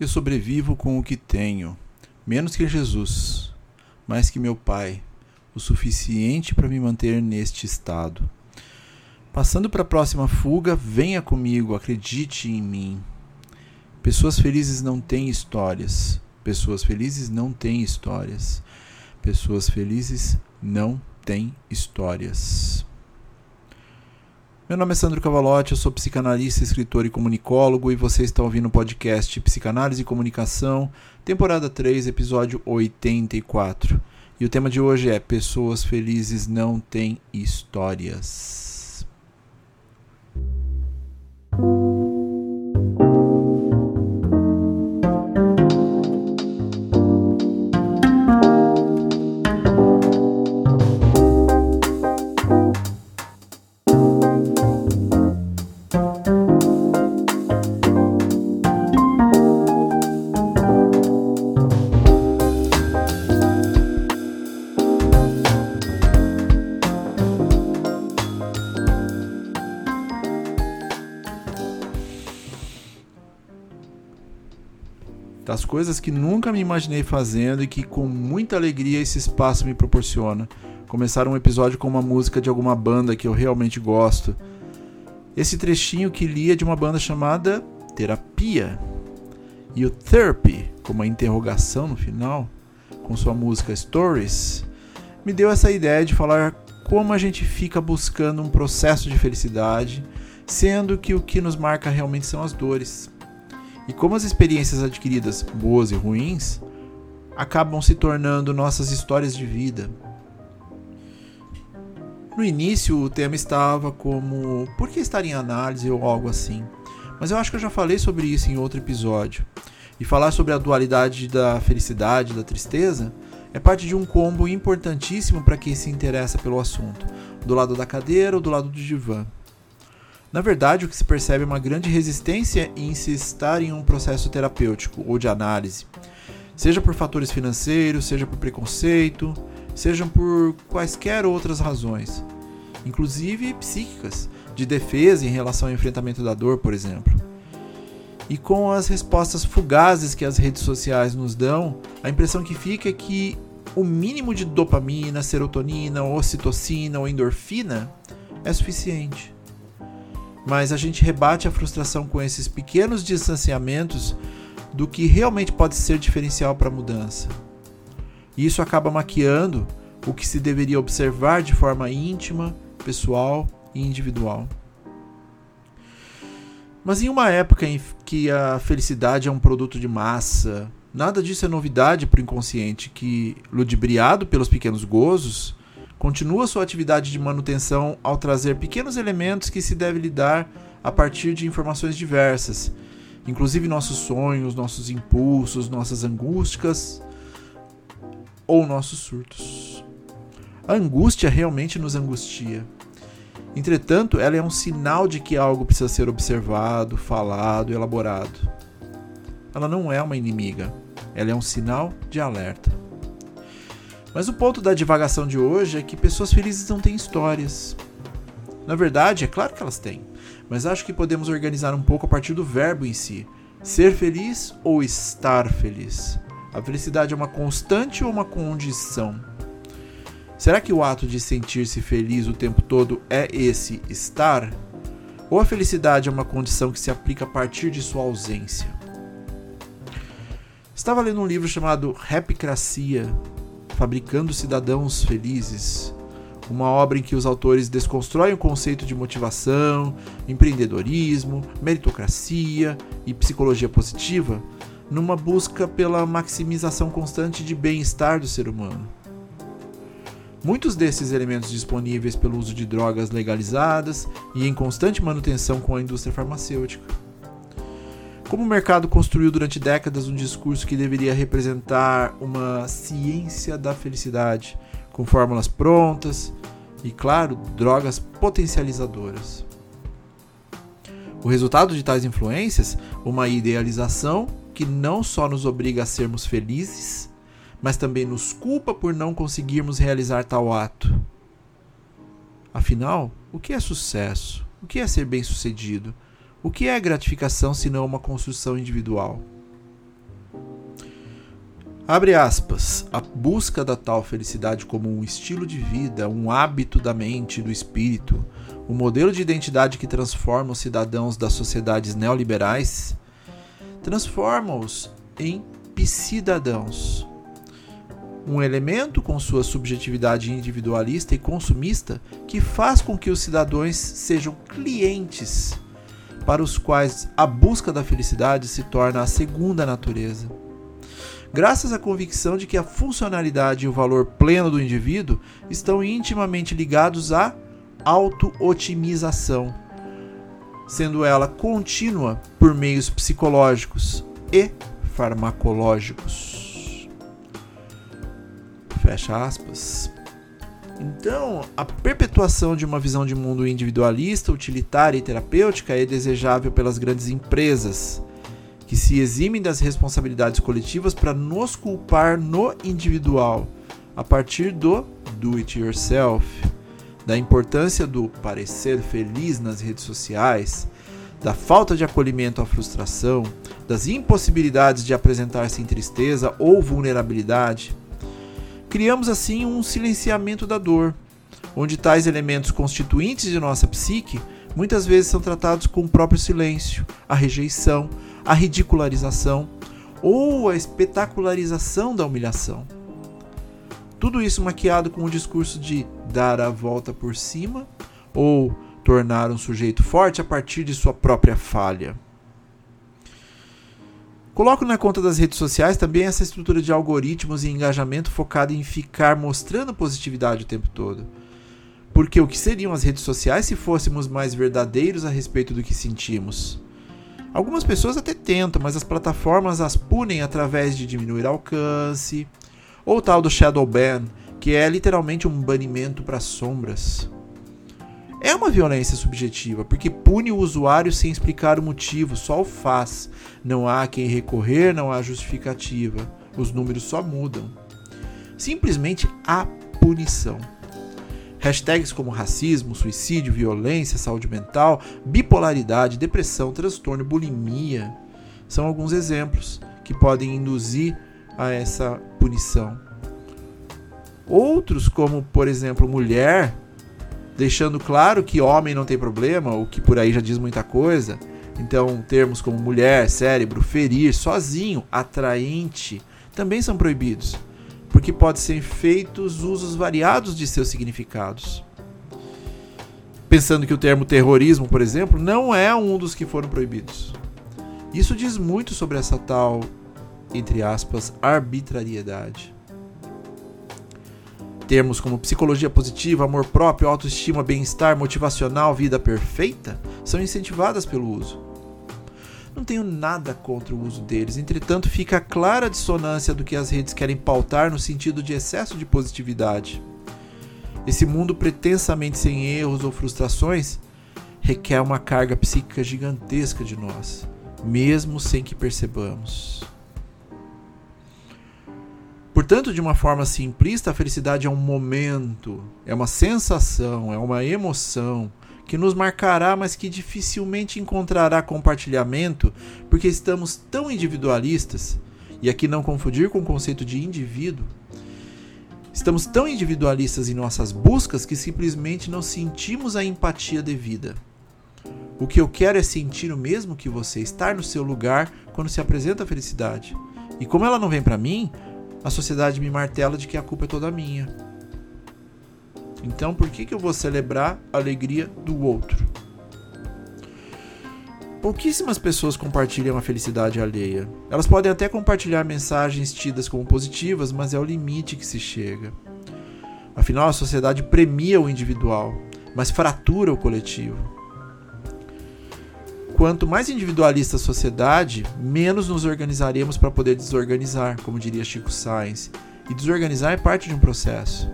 Eu sobrevivo com o que tenho, menos que Jesus, mais que meu Pai, o suficiente para me manter neste estado. Passando para a próxima fuga, venha comigo, acredite em mim. Pessoas felizes não têm histórias. Pessoas felizes não têm histórias. Pessoas felizes não têm histórias. Meu nome é Sandro Cavalotti, eu sou psicanalista, escritor e comunicólogo e você está ouvindo o podcast Psicanálise e Comunicação, temporada 3, episódio 84. E o tema de hoje é Pessoas felizes não têm histórias. Coisas que nunca me imaginei fazendo e que com muita alegria esse espaço me proporciona. Começar um episódio com uma música de alguma banda que eu realmente gosto. Esse trechinho que lia de uma banda chamada Terapia. E o Therapy, com uma interrogação no final, com sua música Stories, me deu essa ideia de falar como a gente fica buscando um processo de felicidade, sendo que o que nos marca realmente são as dores. E como as experiências adquiridas, boas e ruins, acabam se tornando nossas histórias de vida. No início o tema estava como por que estar em análise ou algo assim, mas eu acho que eu já falei sobre isso em outro episódio. E falar sobre a dualidade da felicidade e da tristeza é parte de um combo importantíssimo para quem se interessa pelo assunto, do lado da cadeira ou do lado do divã. Na verdade, o que se percebe é uma grande resistência em se estar em um processo terapêutico ou de análise, seja por fatores financeiros, seja por preconceito, sejam por quaisquer outras razões, inclusive psíquicas, de defesa em relação ao enfrentamento da dor, por exemplo. E com as respostas fugazes que as redes sociais nos dão, a impressão que fica é que o mínimo de dopamina, serotonina, ocitocina ou endorfina é suficiente mas a gente rebate a frustração com esses pequenos distanciamentos do que realmente pode ser diferencial para a mudança. Isso acaba maquiando o que se deveria observar de forma íntima, pessoal e individual. Mas em uma época em que a felicidade é um produto de massa, nada disso é novidade para o inconsciente que, ludibriado pelos pequenos gozos, continua sua atividade de manutenção ao trazer pequenos elementos que se deve lidar a partir de informações diversas, inclusive nossos sonhos, nossos impulsos, nossas angústias ou nossos surtos. A angústia realmente nos angustia. Entretanto, ela é um sinal de que algo precisa ser observado, falado, elaborado. Ela não é uma inimiga, ela é um sinal de alerta. Mas o ponto da divagação de hoje é que pessoas felizes não têm histórias. Na verdade, é claro que elas têm, mas acho que podemos organizar um pouco a partir do verbo em si. Ser feliz ou estar feliz? A felicidade é uma constante ou uma condição? Será que o ato de sentir-se feliz o tempo todo é esse estar? Ou a felicidade é uma condição que se aplica a partir de sua ausência? Estava lendo um livro chamado Rapicracia, Fabricando Cidadãos Felizes, uma obra em que os autores desconstroem o conceito de motivação, empreendedorismo, meritocracia e psicologia positiva numa busca pela maximização constante de bem-estar do ser humano. Muitos desses elementos disponíveis pelo uso de drogas legalizadas e em constante manutenção com a indústria farmacêutica. Como o mercado construiu durante décadas um discurso que deveria representar uma ciência da felicidade, com fórmulas prontas e, claro, drogas potencializadoras. O resultado de tais influências, uma idealização que não só nos obriga a sermos felizes, mas também nos culpa por não conseguirmos realizar tal ato. Afinal, o que é sucesso? O que é ser bem-sucedido? O que é gratificação se não uma construção individual? Abre aspas. A busca da tal felicidade como um estilo de vida, um hábito da mente e do espírito, um modelo de identidade que transforma os cidadãos das sociedades neoliberais, transforma-os em psidadãos. Um elemento com sua subjetividade individualista e consumista que faz com que os cidadãos sejam clientes para os quais a busca da felicidade se torna a segunda natureza graças à convicção de que a funcionalidade e o valor pleno do indivíduo estão intimamente ligados à auto-otimização, sendo ela contínua por meios psicológicos e farmacológicos. Fecha aspas. Então, a perpetuação de uma visão de mundo individualista, utilitária e terapêutica é desejável pelas grandes empresas, que se eximem das responsabilidades coletivas para nos culpar no individual, a partir do do it yourself, da importância do parecer feliz nas redes sociais, da falta de acolhimento à frustração, das impossibilidades de apresentar-se em tristeza ou vulnerabilidade. Criamos assim um silenciamento da dor, onde tais elementos constituintes de nossa psique muitas vezes são tratados com o próprio silêncio, a rejeição, a ridicularização ou a espetacularização da humilhação. Tudo isso maquiado com o discurso de dar a volta por cima ou tornar um sujeito forte a partir de sua própria falha. Coloco na conta das redes sociais também essa estrutura de algoritmos e engajamento focada em ficar mostrando positividade o tempo todo. Porque o que seriam as redes sociais se fôssemos mais verdadeiros a respeito do que sentimos? Algumas pessoas até tentam, mas as plataformas as punem através de diminuir alcance, ou tal do shadow ban, que é literalmente um banimento para sombras. É uma violência subjetiva, porque pune o usuário sem explicar o motivo, só o faz. Não há quem recorrer, não há justificativa. Os números só mudam. Simplesmente há punição. Hashtags como racismo, suicídio, violência, saúde mental, bipolaridade, depressão, transtorno, bulimia são alguns exemplos que podem induzir a essa punição. Outros, como por exemplo mulher, deixando claro que homem não tem problema, o que por aí já diz muita coisa. Então, termos como mulher, cérebro, ferir, sozinho, atraente, também são proibidos porque pode ser feitos usos variados de seus significados. Pensando que o termo terrorismo, por exemplo, não é um dos que foram proibidos. Isso diz muito sobre essa tal, entre aspas, arbitrariedade. Termos como psicologia positiva, amor próprio, autoestima, bem-estar, motivacional, vida perfeita são incentivadas pelo uso. Não tenho nada contra o uso deles, entretanto, fica a clara dissonância do que as redes querem pautar no sentido de excesso de positividade. Esse mundo pretensamente sem erros ou frustrações requer uma carga psíquica gigantesca de nós, mesmo sem que percebamos. Portanto, de uma forma simplista, a felicidade é um momento, é uma sensação, é uma emoção, que nos marcará, mas que dificilmente encontrará compartilhamento, porque estamos tão individualistas, e aqui não confundir com o conceito de indivíduo. Estamos tão individualistas em nossas buscas que simplesmente não sentimos a empatia devida. O que eu quero é sentir o mesmo que você, estar no seu lugar quando se apresenta a felicidade. E como ela não vem para mim, a sociedade me martela de que a culpa é toda minha. Então, por que, que eu vou celebrar a alegria do outro? Pouquíssimas pessoas compartilham a felicidade alheia. Elas podem até compartilhar mensagens tidas como positivas, mas é o limite que se chega. Afinal, a sociedade premia o individual, mas fratura o coletivo. Quanto mais individualista a sociedade, menos nos organizaremos para poder desorganizar, como diria Chico Sainz. E desorganizar é parte de um processo.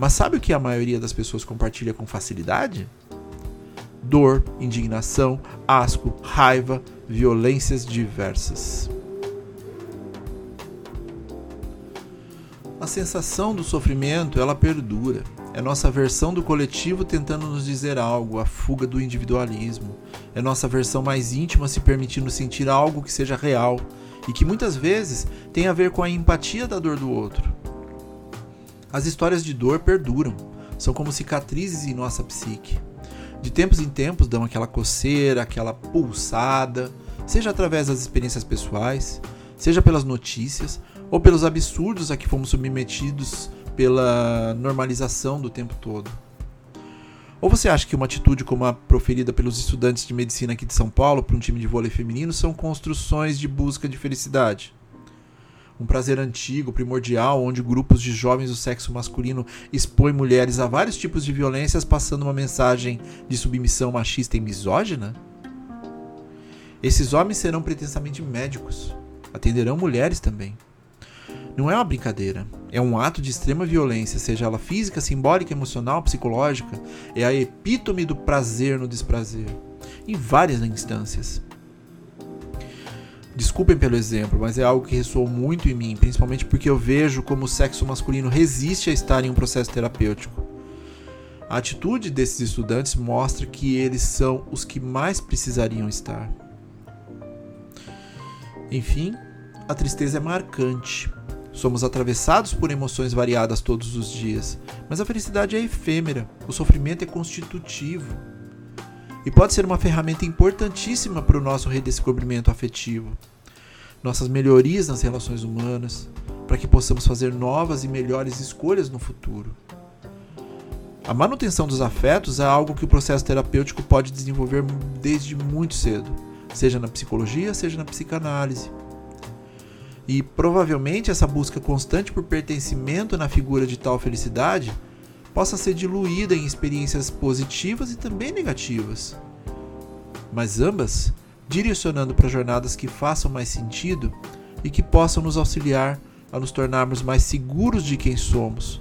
Mas sabe o que a maioria das pessoas compartilha com facilidade? Dor, indignação, asco, raiva, violências diversas. A sensação do sofrimento, ela perdura. É nossa versão do coletivo tentando nos dizer algo, a fuga do individualismo. É nossa versão mais íntima se permitindo sentir algo que seja real e que muitas vezes tem a ver com a empatia da dor do outro. As histórias de dor perduram, são como cicatrizes em nossa psique. De tempos em tempos dão aquela coceira, aquela pulsada, seja através das experiências pessoais, seja pelas notícias ou pelos absurdos a que fomos submetidos pela normalização do tempo todo? Ou você acha que uma atitude como a proferida pelos estudantes de medicina aqui de São Paulo para um time de vôlei feminino são construções de busca de felicidade? Um prazer antigo, primordial, onde grupos de jovens do sexo masculino expõem mulheres a vários tipos de violências, passando uma mensagem de submissão machista e misógina? Esses homens serão pretensamente médicos, atenderão mulheres também. Não é uma brincadeira. É um ato de extrema violência, seja ela física, simbólica, emocional, psicológica. É a epítome do prazer no desprazer. Em várias instâncias. Desculpem pelo exemplo, mas é algo que ressoou muito em mim, principalmente porque eu vejo como o sexo masculino resiste a estar em um processo terapêutico. A atitude desses estudantes mostra que eles são os que mais precisariam estar. Enfim, a tristeza é marcante, Somos atravessados por emoções variadas todos os dias, mas a felicidade é efêmera, o sofrimento é constitutivo. E pode ser uma ferramenta importantíssima para o nosso redescobrimento afetivo, nossas melhorias nas relações humanas, para que possamos fazer novas e melhores escolhas no futuro. A manutenção dos afetos é algo que o processo terapêutico pode desenvolver desde muito cedo, seja na psicologia, seja na psicanálise. E provavelmente essa busca constante por pertencimento na figura de tal felicidade possa ser diluída em experiências positivas e também negativas. Mas ambas direcionando para jornadas que façam mais sentido e que possam nos auxiliar a nos tornarmos mais seguros de quem somos,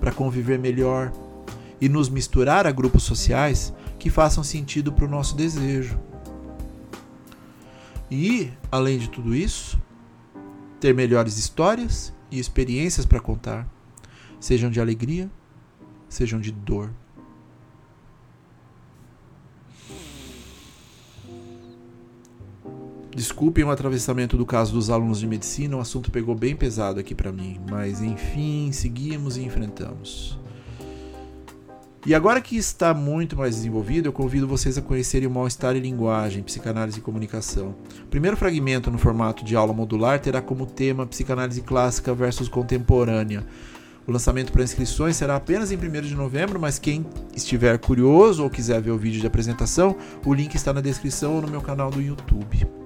para conviver melhor e nos misturar a grupos sociais que façam sentido para o nosso desejo. E, além de tudo isso, ter melhores histórias e experiências para contar, sejam de alegria, sejam de dor. Desculpem o atravessamento do caso dos alunos de medicina, o assunto pegou bem pesado aqui para mim, mas enfim, seguimos e enfrentamos. E agora que está muito mais desenvolvido, eu convido vocês a conhecerem o Mal-Estar e Linguagem, Psicanálise e Comunicação. O primeiro fragmento no formato de aula modular terá como tema Psicanálise Clássica versus Contemporânea. O lançamento para inscrições será apenas em 1 de novembro, mas quem estiver curioso ou quiser ver o vídeo de apresentação, o link está na descrição ou no meu canal do YouTube.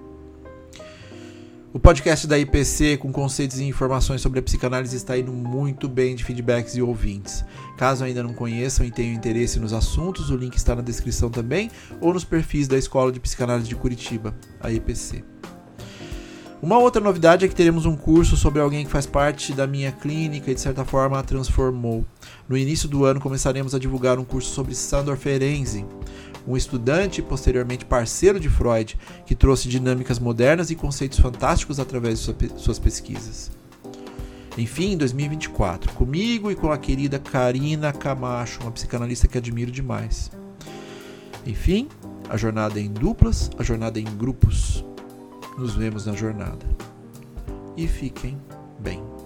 O podcast da IPC com conceitos e informações sobre a psicanálise está indo muito bem de feedbacks e ouvintes. Caso ainda não conheçam e tenham interesse nos assuntos, o link está na descrição também ou nos perfis da Escola de Psicanálise de Curitiba, a IPC. Uma outra novidade é que teremos um curso sobre alguém que faz parte da minha clínica e de certa forma a transformou. No início do ano começaremos a divulgar um curso sobre Sandor Ferenczi, um estudante e posteriormente parceiro de Freud, que trouxe dinâmicas modernas e conceitos fantásticos através de suas pesquisas. Enfim, em 2024, comigo e com a querida Karina Camacho, uma psicanalista que admiro demais. Enfim, a jornada é em duplas, a jornada é em grupos. Nos vemos na jornada. E fiquem bem.